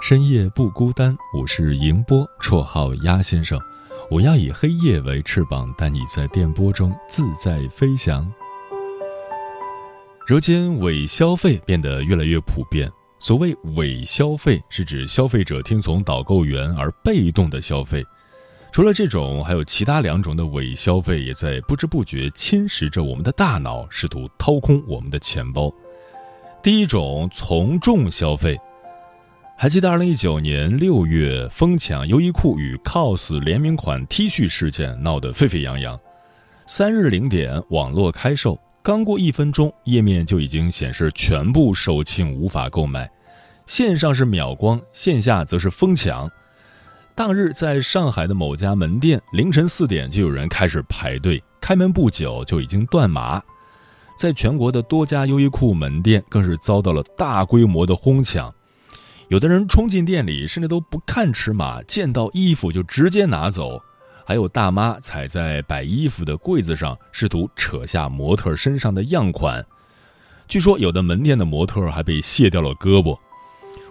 深夜不孤单，我是迎波，绰号鸭先生。我要以黑夜为翅膀，带你在电波中自在飞翔。如今伪消费变得越来越普遍。所谓伪消费，是指消费者听从导购员而被动的消费。除了这种，还有其他两种的伪消费，也在不知不觉侵蚀着我们的大脑，试图掏空我们的钱包。第一种从众消费。还记得二零一九年六月疯抢优衣库与 COS 联名款 T 恤事件闹得沸沸扬扬，三日零点网络开售，刚过一分钟，页面就已经显示全部售罄，无法购买。线上是秒光，线下则是疯抢。当日在上海的某家门店，凌晨四点就有人开始排队，开门不久就已经断码。在全国的多家优衣库门店，更是遭到了大规模的哄抢。有的人冲进店里，甚至都不看尺码，见到衣服就直接拿走；还有大妈踩在摆衣服的柜子上，试图扯下模特身上的样款。据说有的门店的模特还被卸掉了胳膊。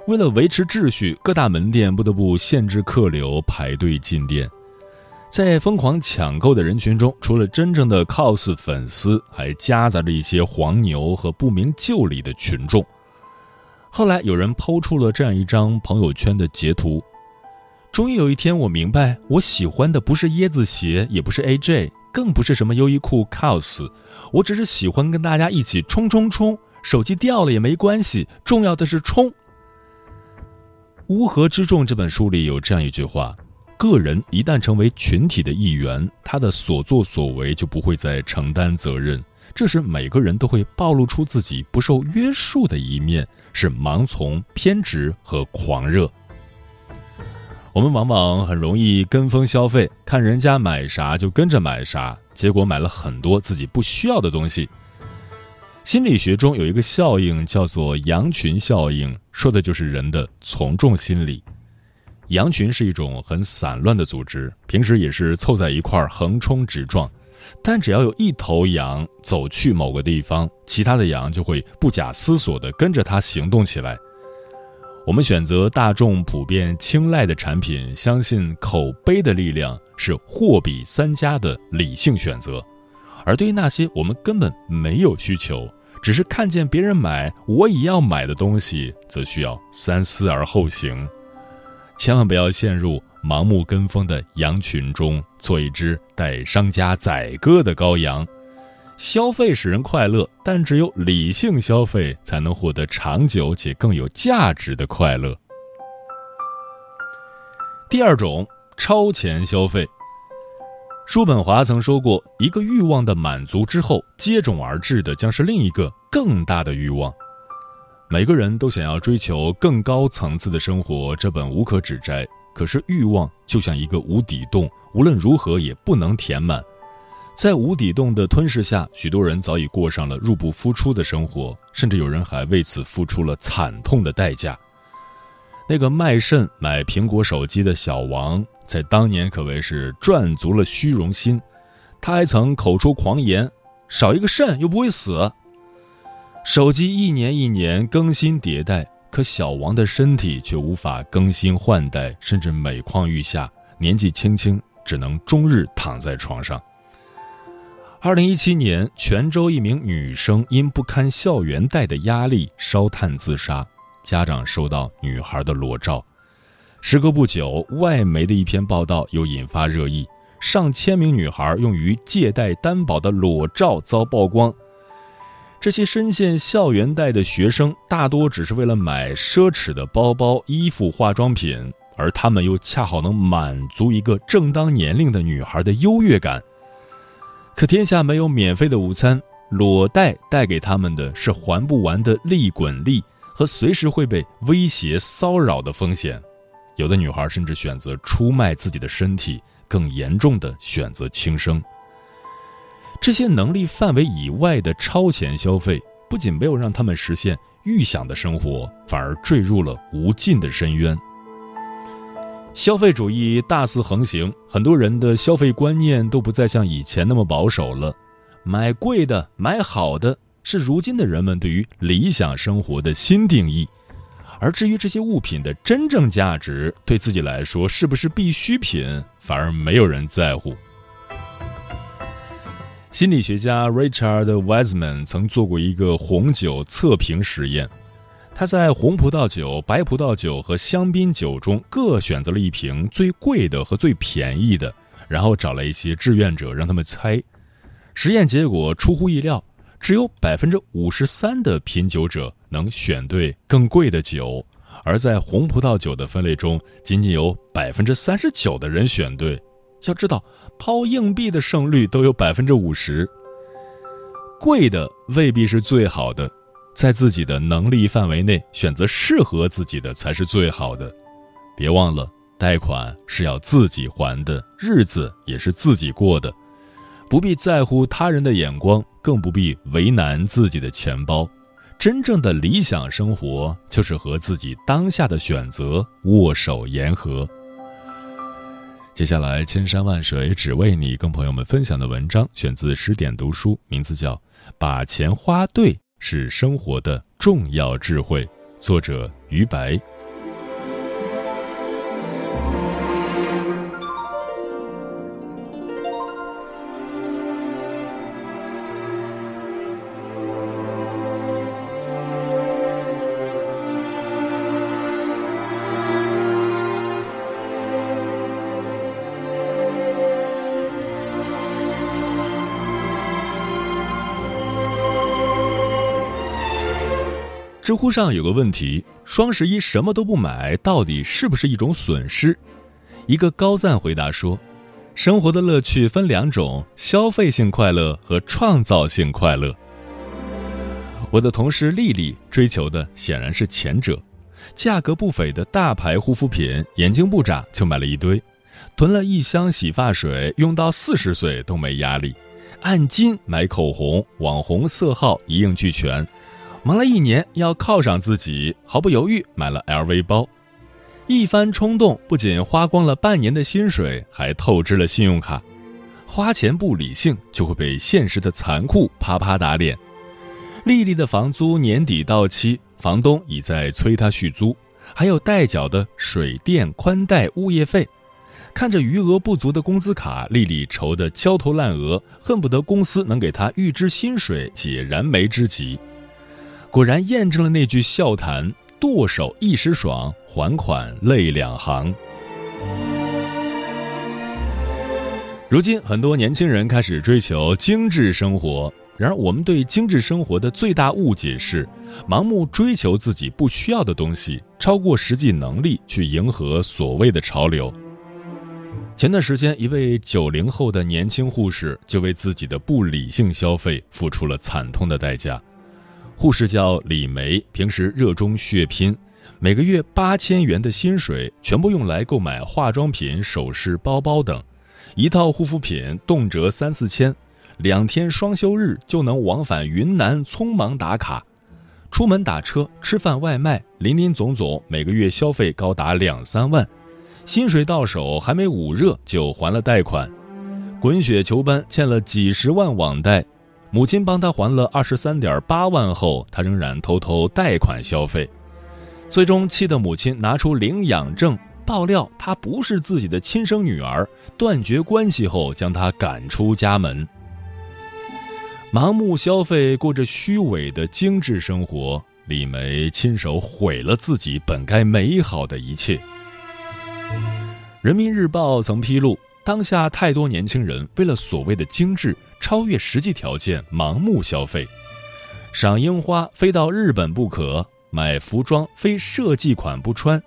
为了维持秩序，各大门店不得不限制客流，排队进店。在疯狂抢购的人群中，除了真正的 cos 粉丝，还夹杂着一些黄牛和不明就里的群众。后来有人抛出了这样一张朋友圈的截图。终于有一天，我明白，我喜欢的不是椰子鞋，也不是 AJ，更不是什么优衣库 COS，我只是喜欢跟大家一起冲冲冲，手机掉了也没关系，重要的是冲。《乌合之众》这本书里有这样一句话：个人一旦成为群体的一员，他的所作所为就不会再承担责任。这时，每个人都会暴露出自己不受约束的一面，是盲从、偏执和狂热。我们往往很容易跟风消费，看人家买啥就跟着买啥，结果买了很多自己不需要的东西。心理学中有一个效应叫做羊群效应，说的就是人的从众心理。羊群是一种很散乱的组织，平时也是凑在一块横冲直撞。但只要有一头羊走去某个地方，其他的羊就会不假思索地跟着它行动起来。我们选择大众普遍青睐的产品，相信口碑的力量是货比三家的理性选择；而对于那些我们根本没有需求，只是看见别人买我也要买的东西，则需要三思而后行。千万不要陷入。盲目跟风的羊群中，做一只待商家宰割的羔羊。消费使人快乐，但只有理性消费才能获得长久且更有价值的快乐。第二种，超前消费。叔本华曾说过：“一个欲望的满足之后，接踵而至的将是另一个更大的欲望。”每个人都想要追求更高层次的生活，这本无可指摘。可是欲望就像一个无底洞，无论如何也不能填满。在无底洞的吞噬下，许多人早已过上了入不敷出的生活，甚至有人还为此付出了惨痛的代价。那个卖肾买苹果手机的小王，在当年可谓是赚足了虚荣心。他还曾口出狂言：“少一个肾又不会死。”手机一年一年更新迭代。可小王的身体却无法更新换代，甚至每况愈下，年纪轻轻只能终日躺在床上。二零一七年，泉州一名女生因不堪校园贷的压力烧炭自杀，家长收到女孩的裸照，时隔不久，外媒的一篇报道又引发热议，上千名女孩用于借贷担保的裸照遭曝光。这些深陷校园贷的学生，大多只是为了买奢侈的包包、衣服、化妆品，而他们又恰好能满足一个正当年龄的女孩的优越感。可天下没有免费的午餐，裸贷带给他们的是还不完的利滚利和随时会被威胁骚扰的风险。有的女孩甚至选择出卖自己的身体，更严重的选择轻生。这些能力范围以外的超前消费，不仅没有让他们实现预想的生活，反而坠入了无尽的深渊。消费主义大肆横行，很多人的消费观念都不再像以前那么保守了。买贵的、买好的，是如今的人们对于理想生活的新定义。而至于这些物品的真正价值，对自己来说是不是必需品，反而没有人在乎。心理学家 Richard Wiseman 曾做过一个红酒测评实验，他在红葡萄酒、白葡萄酒和香槟酒中各选择了一瓶最贵的和最便宜的，然后找来一些志愿者让他们猜。实验结果出乎意料，只有百分之五十三的品酒者能选对更贵的酒，而在红葡萄酒的分类中，仅仅有百分之三十九的人选对。要知道，抛硬币的胜率都有百分之五十。贵的未必是最好的，在自己的能力范围内选择适合自己的才是最好的。别忘了，贷款是要自己还的，日子也是自己过的，不必在乎他人的眼光，更不必为难自己的钱包。真正的理想生活，就是和自己当下的选择握手言和。接下来，千山万水只为你，跟朋友们分享的文章选自十点读书，名字叫《把钱花对是生活的重要智慧》，作者于白。知乎上有个问题：双十一什么都不买，到底是不是一种损失？一个高赞回答说：“生活的乐趣分两种，消费性快乐和创造性快乐。”我的同事丽丽追求的显然是前者，价格不菲的大牌护肤品，眼睛不眨就买了一堆，囤了一箱洗发水，用到四十岁都没压力，按斤买口红，网红色号一应俱全。忙了一年，要犒赏自己，毫不犹豫买了 LV 包。一番冲动，不仅花光了半年的薪水，还透支了信用卡。花钱不理性，就会被现实的残酷啪啪打脸。丽丽的房租年底到期，房东已在催她续租，还有待缴的水电、宽带、物业费。看着余额不足的工资卡，丽丽愁得焦头烂额，恨不得公司能给她预支薪水解燃眉之急。果然验证了那句笑谈：“剁手一时爽，还款泪两行。”如今，很多年轻人开始追求精致生活。然而，我们对精致生活的最大误解是，盲目追求自己不需要的东西，超过实际能力去迎合所谓的潮流。前段时间，一位九零后的年轻护士就为自己的不理性消费付出了惨痛的代价。护士叫李梅，平时热衷血拼，每个月八千元的薪水全部用来购买化妆品、首饰、包包等，一套护肤品动辄三四千，两天双休日就能往返云南，匆忙打卡，出门打车、吃饭、外卖，林林总总每个月消费高达两三万，薪水到手还没捂热就还了贷款，滚雪球般欠了几十万网贷。母亲帮他还了二十三点八万后，他仍然偷偷贷款消费，最终气得母亲拿出领养证爆料他不是自己的亲生女儿，断绝关系后将他赶出家门。盲目消费，过着虚伪的精致生活，李梅亲手毁了自己本该美好的一切。人民日报曾披露，当下太多年轻人为了所谓的精致，超越实际条件，盲目消费，赏樱花非到日本不可，买服装非设计款不穿，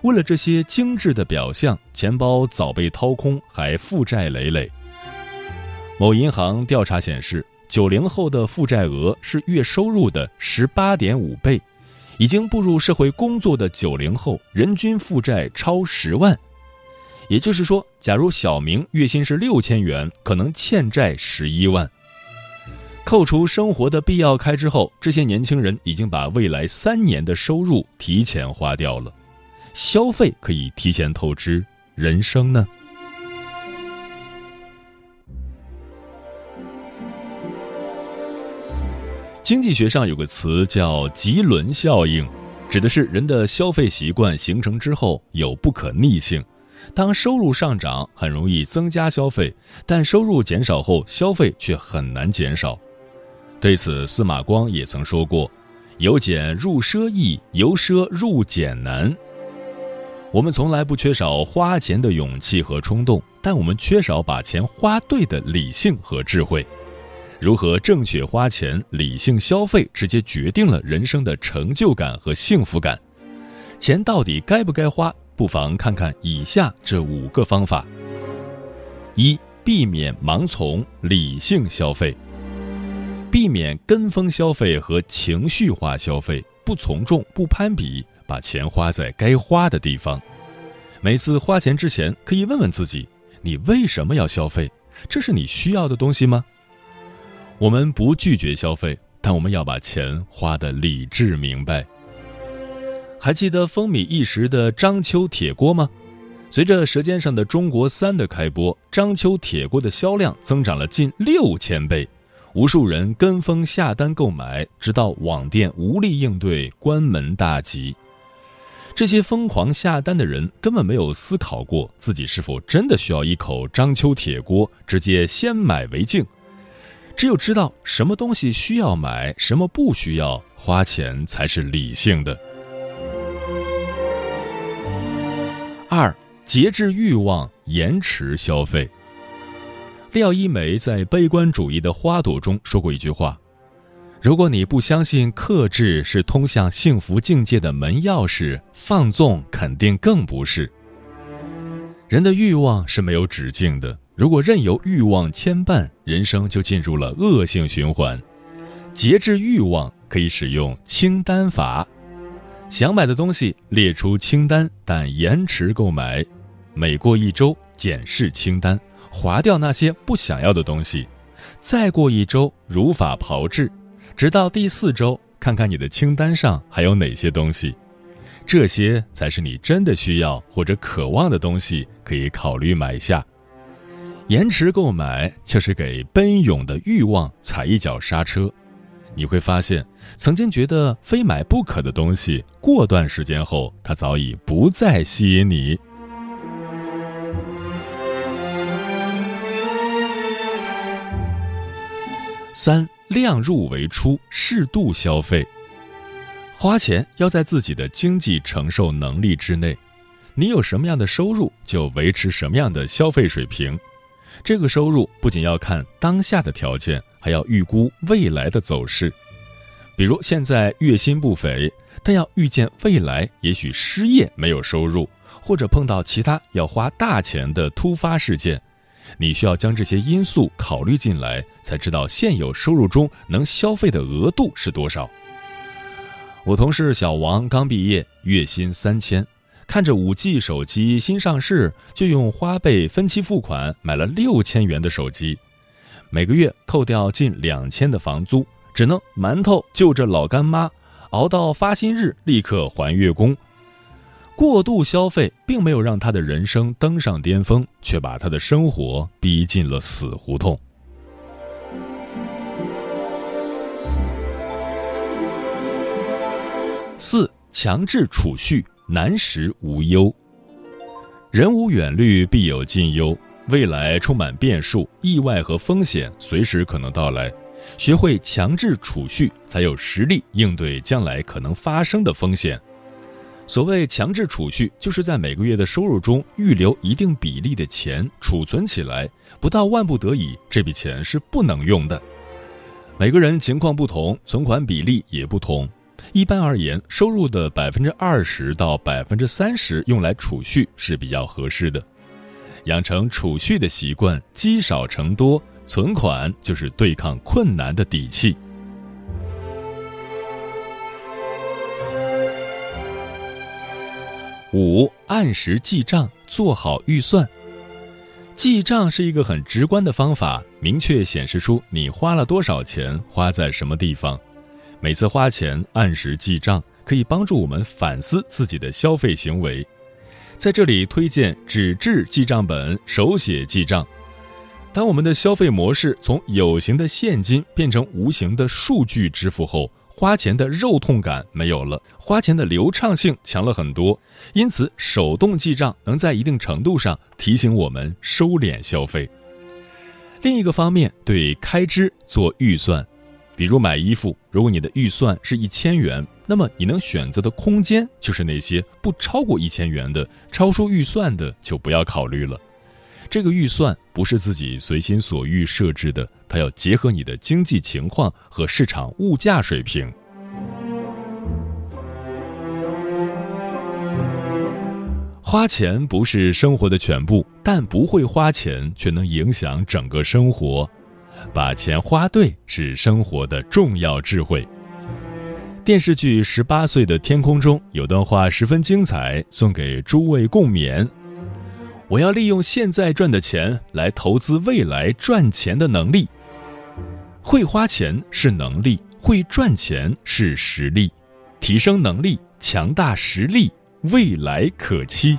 为了这些精致的表象，钱包早被掏空，还负债累累。某银行调查显示，九零后的负债额是月收入的十八点五倍，已经步入社会工作的九零后人均负债超十万。也就是说，假如小明月薪是六千元，可能欠债十一万。扣除生活的必要开支后，这些年轻人已经把未来三年的收入提前花掉了。消费可以提前透支，人生呢？经济学上有个词叫“吉轮效应”，指的是人的消费习惯形成之后有不可逆性。当收入上涨，很容易增加消费；但收入减少后，消费却很难减少。对此，司马光也曾说过：“由俭入奢易，由奢入俭难。”我们从来不缺少花钱的勇气和冲动，但我们缺少把钱花对的理性和智慧。如何正确花钱、理性消费，直接决定了人生的成就感和幸福感。钱到底该不该花？不妨看看以下这五个方法：一、避免盲从，理性消费；避免跟风消费和情绪化消费，不从众，不攀比，把钱花在该花的地方。每次花钱之前，可以问问自己：你为什么要消费？这是你需要的东西吗？我们不拒绝消费，但我们要把钱花得理智明白。还记得风靡一时的章丘铁锅吗？随着《舌尖上的中国三》的开播，章丘铁锅的销量增长了近六千倍，无数人跟风下单购买，直到网店无力应对，关门大吉。这些疯狂下单的人根本没有思考过自己是否真的需要一口章丘铁锅，直接先买为敬。只有知道什么东西需要买，什么不需要，花钱才是理性的。二、节制欲望，延迟消费。廖一梅在《悲观主义的花朵》中说过一句话：“如果你不相信克制是通向幸福境界的门钥匙，放纵肯定更不是。”人的欲望是没有止境的，如果任由欲望牵绊，人生就进入了恶性循环。节制欲望可以使用清单法。想买的东西列出清单，但延迟购买。每过一周检视清单，划掉那些不想要的东西。再过一周如法炮制，直到第四周，看看你的清单上还有哪些东西。这些才是你真的需要或者渴望的东西，可以考虑买下。延迟购买就是给奔涌的欲望踩一脚刹车。你会发现，曾经觉得非买不可的东西，过段时间后，它早已不再吸引你。三，量入为出，适度消费。花钱要在自己的经济承受能力之内，你有什么样的收入，就维持什么样的消费水平。这个收入不仅要看当下的条件。还要预估未来的走势，比如现在月薪不菲，但要预见未来也许失业没有收入，或者碰到其他要花大钱的突发事件，你需要将这些因素考虑进来，才知道现有收入中能消费的额度是多少。我同事小王刚毕业，月薪三千，看着五 G 手机新上市，就用花呗分期付款买了六千元的手机。每个月扣掉近两千的房租，只能馒头就着老干妈，熬到发薪日立刻还月供。过度消费并没有让他的人生登上巅峰，却把他的生活逼进了死胡同。四强制储蓄，难时无忧。人无远虑，必有近忧。未来充满变数，意外和风险随时可能到来。学会强制储蓄，才有实力应对将来可能发生的风险。所谓强制储蓄，就是在每个月的收入中预留一定比例的钱储存起来，不到万不得已，这笔钱是不能用的。每个人情况不同，存款比例也不同。一般而言，收入的百分之二十到百分之三十用来储蓄是比较合适的。养成储蓄的习惯，积少成多，存款就是对抗困难的底气。五，按时记账，做好预算。记账是一个很直观的方法，明确显示出你花了多少钱，花在什么地方。每次花钱按时记账，可以帮助我们反思自己的消费行为。在这里推荐纸质记账本，手写记账。当我们的消费模式从有形的现金变成无形的数据支付后，花钱的肉痛感没有了，花钱的流畅性强了很多，因此手动记账能在一定程度上提醒我们收敛消费。另一个方面，对开支做预算，比如买衣服，如果你的预算是一千元，那么你能选择的空间就是那些不超过一千元的，超出预算的就不要考虑了。这个预算不是自己随心所欲设置的，它要结合你的经济情况和市场物价水平。花钱不是生活的全部，但不会花钱却能影响整个生活。把钱花对是生活的重要智慧。电视剧《十八岁的天空》中有段话十分精彩，送给诸位共勉。我要利用现在赚的钱来投资未来赚钱的能力。会花钱是能力，会赚钱是实力。提升能力，强大实力，未来可期。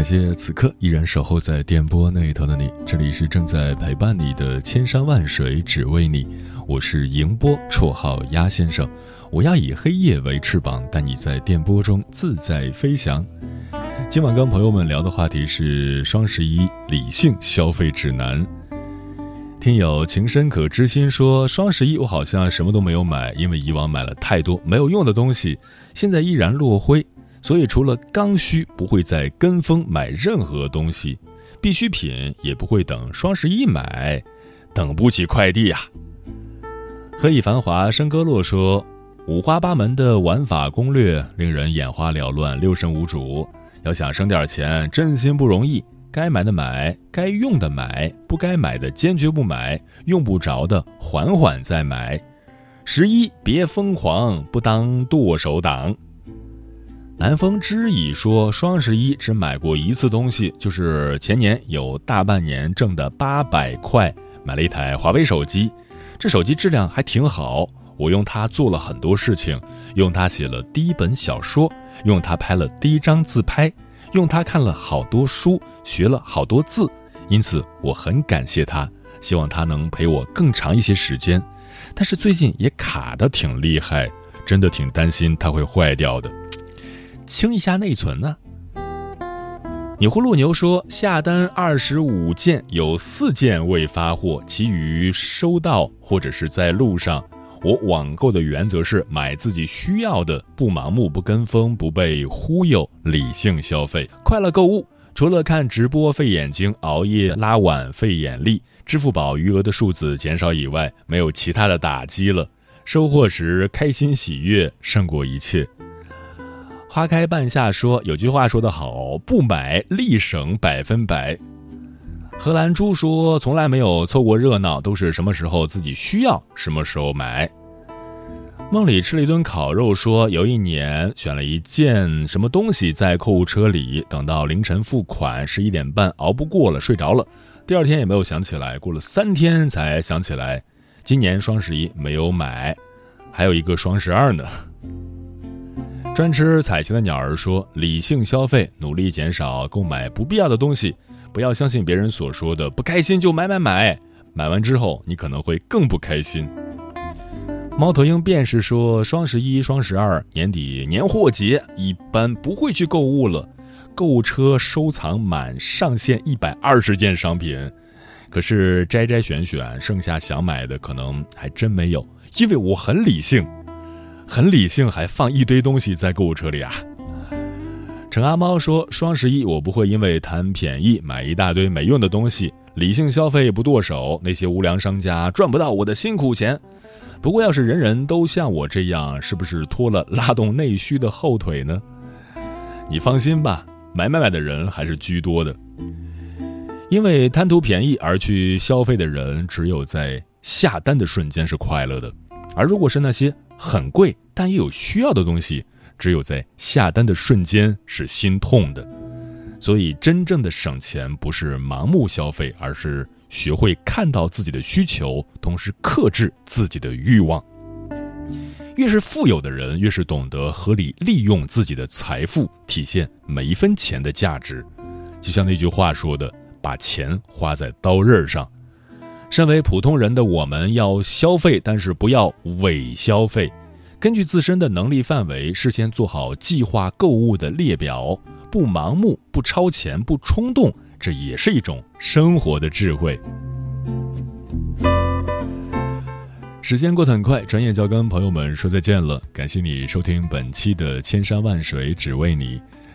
感谢此刻依然守候在电波那一头的你，这里是正在陪伴你的千山万水只为你。我是迎波，绰号鸭先生。我要以黑夜为翅膀，带你在电波中自在飞翔。今晚跟朋友们聊的话题是双十一理性消费指南。听友情深可知心说，双十一我好像什么都没有买，因为以往买了太多没有用的东西，现在依然落灰。所以除了刚需，不会再跟风买任何东西，必需品也不会等双十一买，等不起快递呀。何以繁华笙歌落说，五花八门的玩法攻略令人眼花缭乱、六神无主。要想省点钱，真心不容易。该买的买，该用的买，不该买的坚决不买，用不着的缓缓再买。十一别疯狂，不当剁手党。南风知已说，双十一只买过一次东西，就是前年有大半年挣的八百块，买了一台华为手机。这手机质量还挺好，我用它做了很多事情，用它写了第一本小说，用它拍了第一张自拍，用它看了好多书，学了好多字，因此我很感谢它，希望它能陪我更长一些时间。但是最近也卡的挺厉害，真的挺担心它会坏掉的。清一下内存呢？你葫芦牛说下单二十五件，有四件未发货，其余收到或者是在路上。我网购的原则是买自己需要的，不盲目，不跟风，不被忽悠，理性消费，快乐购物。除了看直播费眼睛，熬夜拉碗费眼力，支付宝余额的数字减少以外，没有其他的打击了。收货时开心喜悦胜过一切。花开半夏说：“有句话说得好，不买立省百分百。”荷兰猪说：“从来没有凑过热闹，都是什么时候自己需要，什么时候买。”梦里吃了一顿烤肉，说：“有一年选了一件什么东西在购物车里，等到凌晨付款，十一点半熬不过了，睡着了。第二天也没有想起来，过了三天才想起来，今年双十一没有买，还有一个双十二呢。专吃彩旗的鸟儿说：“理性消费，努力减少购买不必要的东西，不要相信别人所说的不开心就买买买，买完之后你可能会更不开心。”猫头鹰便是说：“双十一、双十二、年底年货节，一般不会去购物了。购物车收藏满上限一百二十件商品，可是摘摘选选，剩下想买的可能还真没有，因为我很理性。”很理性，还放一堆东西在购物车里啊。陈阿猫说：“双十一我不会因为贪便宜买一大堆没用的东西，理性消费不剁手，那些无良商家赚不到我的辛苦钱。不过要是人人都像我这样，是不是拖了拉动内需的后腿呢？你放心吧，买买买的人还是居多的。因为贪图便宜而去消费的人，只有在下单的瞬间是快乐的，而如果是那些……很贵，但也有需要的东西，只有在下单的瞬间是心痛的。所以，真正的省钱不是盲目消费，而是学会看到自己的需求，同时克制自己的欲望。越是富有的人，越是懂得合理利用自己的财富，体现每一分钱的价值。就像那句话说的：“把钱花在刀刃上。”身为普通人的我们，要消费，但是不要伪消费。根据自身的能力范围，事先做好计划购物的列表，不盲目，不超前，不冲动，这也是一种生活的智慧。时间过得很快，转眼就要跟朋友们说再见了。感谢你收听本期的《千山万水只为你》。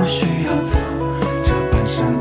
不需要走这半生。